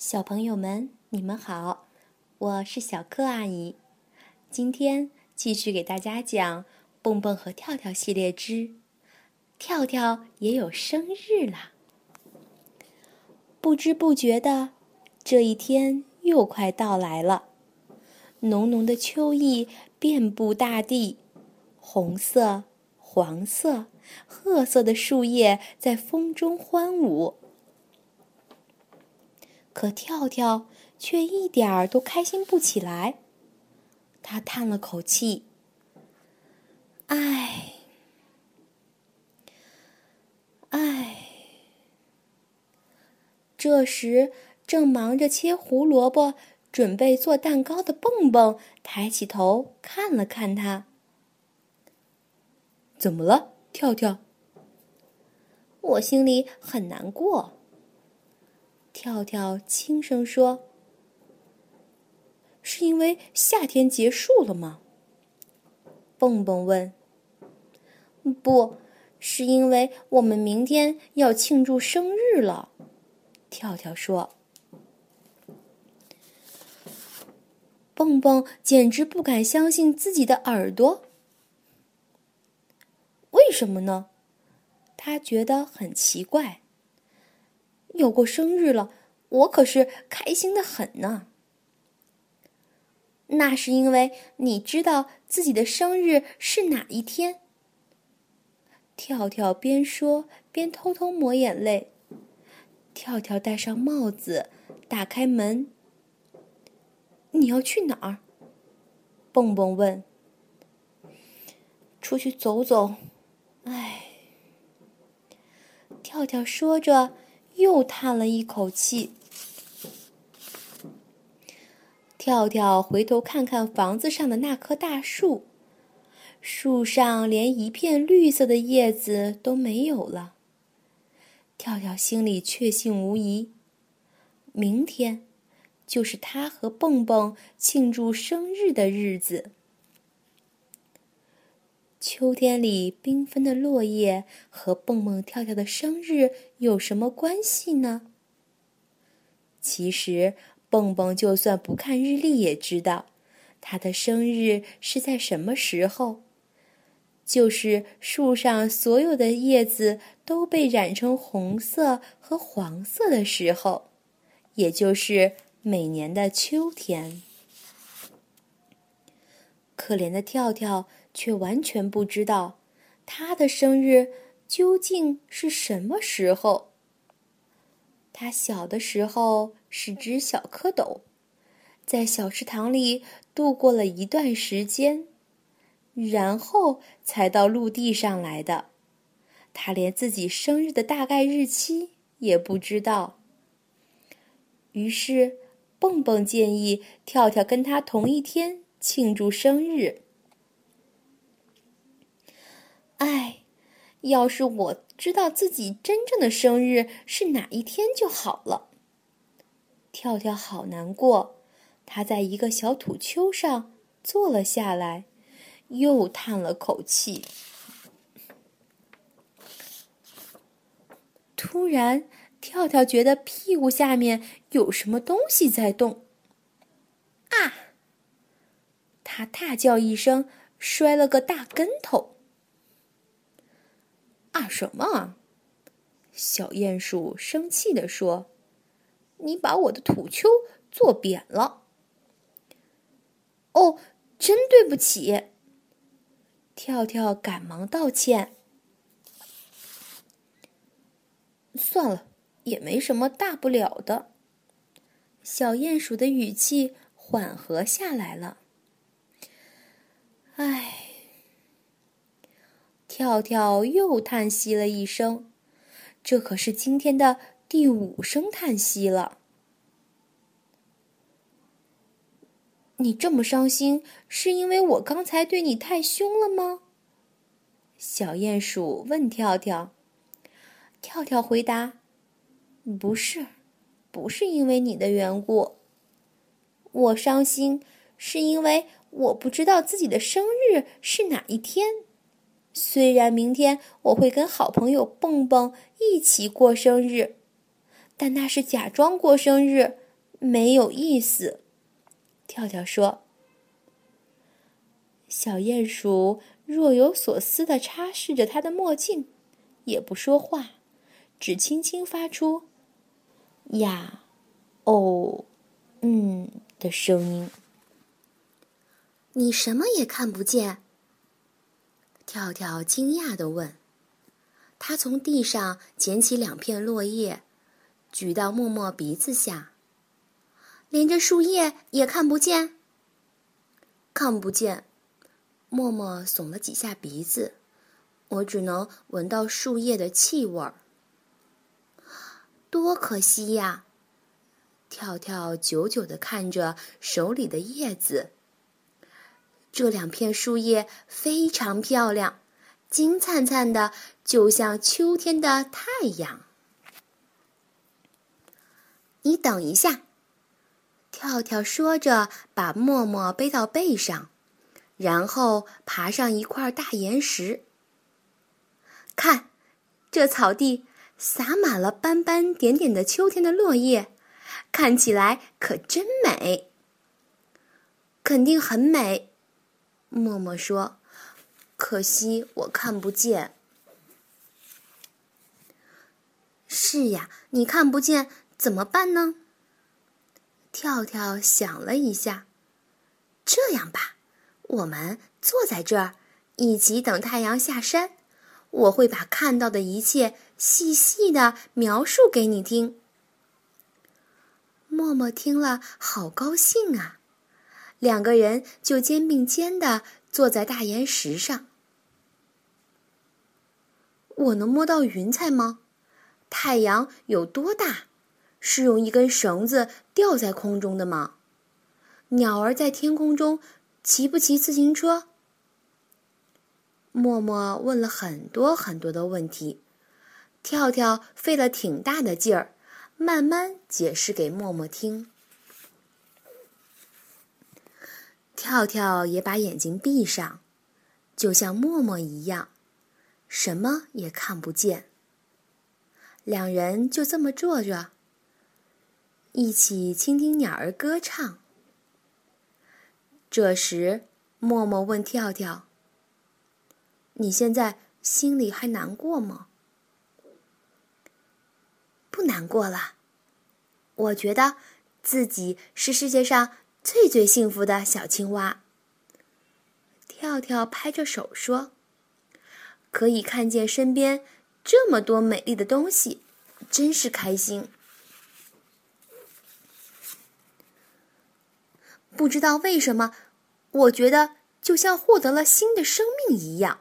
小朋友们，你们好，我是小柯阿姨。今天继续给大家讲《蹦蹦和跳跳》系列之《跳跳也有生日啦》。不知不觉的，这一天又快到来了。浓浓的秋意遍布大地，红色、黄色、褐色的树叶在风中欢舞。可跳跳却一点儿都开心不起来。他叹了口气：“唉，唉。”这时，正忙着切胡萝卜、准备做蛋糕的蹦蹦抬起头看了看他：“怎么了，跳跳？”我心里很难过。跳跳轻声说：“是因为夏天结束了吗？”蹦蹦问。“不是因为我们明天要庆祝生日了。”跳跳说。蹦蹦简直不敢相信自己的耳朵。为什么呢？他觉得很奇怪。有过生日了，我可是开心的很呢。那是因为你知道自己的生日是哪一天。跳跳边说边偷偷抹眼泪。跳跳戴上帽子，打开门。你要去哪儿？蹦蹦问。出去走走。唉。跳跳说着。又叹了一口气，跳跳回头看看房子上的那棵大树，树上连一片绿色的叶子都没有了。跳跳心里确信无疑，明天就是他和蹦蹦庆祝生日的日子。秋天里缤纷的落叶和蹦蹦跳跳的生日有什么关系呢？其实，蹦蹦就算不看日历也知道，他的生日是在什么时候，就是树上所有的叶子都被染成红色和黄色的时候，也就是每年的秋天。可怜的跳跳。却完全不知道他的生日究竟是什么时候。他小的时候是只小蝌蚪，在小池塘里度过了一段时间，然后才到陆地上来的。他连自己生日的大概日期也不知道。于是，蹦蹦建议跳跳跟他同一天庆祝生日。哎，要是我知道自己真正的生日是哪一天就好了。跳跳好难过，他在一个小土丘上坐了下来，又叹了口气。突然，跳跳觉得屁股下面有什么东西在动。啊！他大叫一声，摔了个大跟头。啊什么？小鼹鼠生气地说：“你把我的土丘坐扁了。”哦，真对不起。跳跳赶忙道歉。算了，也没什么大不了的。小鼹鼠的语气缓和下来了。唉。跳跳又叹息了一声，这可是今天的第五声叹息了。你这么伤心，是因为我刚才对你太凶了吗？小鼹鼠问跳跳。跳跳回答：“不是，不是因为你的缘故。我伤心是因为我不知道自己的生日是哪一天。”虽然明天我会跟好朋友蹦蹦一起过生日，但那是假装过生日，没有意思。跳跳说。小鼹鼠若有所思地擦拭着他的墨镜，也不说话，只轻轻发出“呀，哦，嗯”的声音。你什么也看不见？跳跳惊讶地问。他从地上捡起两片落叶，举到默默鼻子下。连着树叶也看不见。看不见。默默耸了几下鼻子，我只能闻到树叶的气味儿。多可惜呀！跳跳久久地看着手里的叶子。这两片树叶非常漂亮，金灿灿的，就像秋天的太阳。你等一下，跳跳说着，把默默背到背上，然后爬上一块大岩石。看，这草地洒满了斑斑点点的秋天的落叶，看起来可真美。肯定很美。默默说：“可惜我看不见。”是呀，你看不见怎么办呢？跳跳想了一下，这样吧，我们坐在这儿，一起等太阳下山。我会把看到的一切细细的描述给你听。默默听了，好高兴啊！两个人就肩并肩的坐在大岩石上。我能摸到云彩吗？太阳有多大？是用一根绳子吊在空中的吗？鸟儿在天空中骑不骑自行车？默默问了很多很多的问题，跳跳费了挺大的劲儿，慢慢解释给默默听。跳跳也把眼睛闭上，就像默默一样，什么也看不见。两人就这么坐着，一起倾听鸟儿歌唱。这时，默默问跳跳：“你现在心里还难过吗？”“不难过了，我觉得自己是世界上。”最最幸福的小青蛙，跳跳拍着手说：“可以看见身边这么多美丽的东西，真是开心。”不知道为什么，我觉得就像获得了新的生命一样。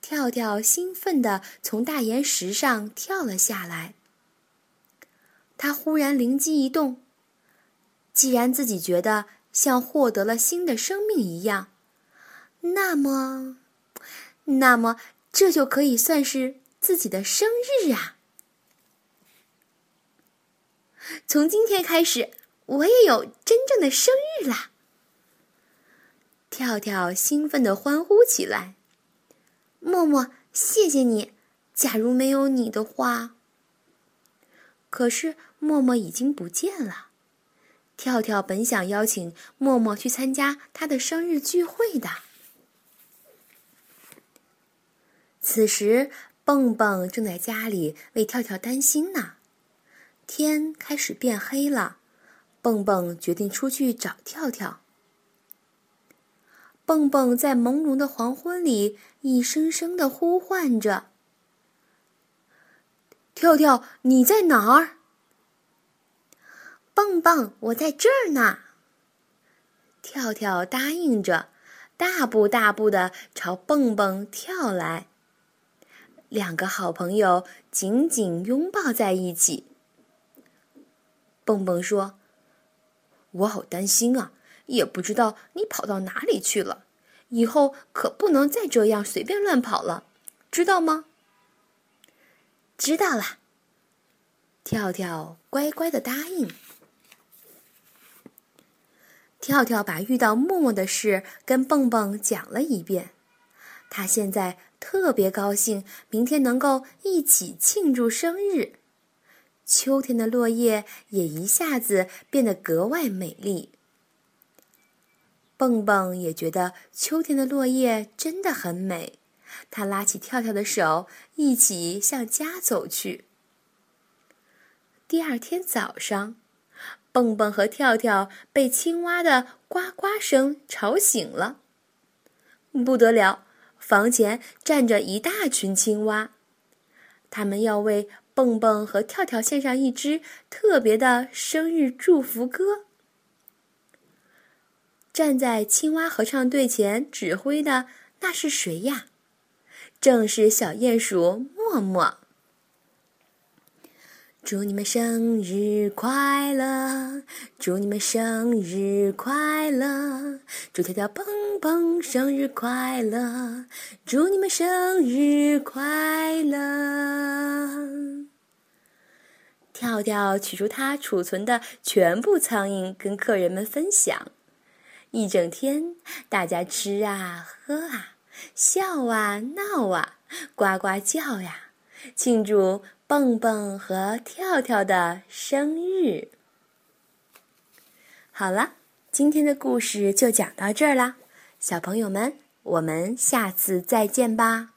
跳跳兴奋地从大岩石上跳了下来。他忽然灵机一动。既然自己觉得像获得了新的生命一样，那么，那么这就可以算是自己的生日啊！从今天开始，我也有真正的生日啦！跳跳兴奋地欢呼起来。默默，谢谢你。假如没有你的话，可是默默已经不见了。跳跳本想邀请默默去参加他的生日聚会的。此时，蹦蹦正在家里为跳跳担心呢。天开始变黑了，蹦蹦决定出去找跳跳。蹦蹦在朦胧的黄昏里一声声的呼唤着：“跳跳，你在哪儿？”蹦蹦，我在这儿呢。跳跳答应着，大步大步的朝蹦蹦跳来。两个好朋友紧紧拥抱在一起。蹦蹦说：“我好担心啊，也不知道你跑到哪里去了。以后可不能再这样随便乱跑了，知道吗？”知道了。跳跳乖乖的答应。跳跳把遇到默默的事跟蹦蹦讲了一遍，他现在特别高兴，明天能够一起庆祝生日。秋天的落叶也一下子变得格外美丽。蹦蹦也觉得秋天的落叶真的很美，他拉起跳跳的手，一起向家走去。第二天早上，蹦蹦和跳跳被青蛙的呱呱声吵醒了。不得了，房前站着一大群青蛙，他们要为蹦蹦和跳跳献上一支特别的生日祝福歌。站在青蛙合唱队前指挥的那是谁呀？正是小鼹鼠默默。祝你们生日快乐！祝你们生日快乐！祝跳跳蹦蹦生日快乐！祝你们生日快乐！跳跳取出他储存的全部苍蝇，跟客人们分享。一整天，大家吃啊，喝啊，笑啊，闹啊，呱呱叫呀，庆祝蹦蹦和跳跳的生日。好了，今天的故事就讲到这儿啦，小朋友们，我们下次再见吧。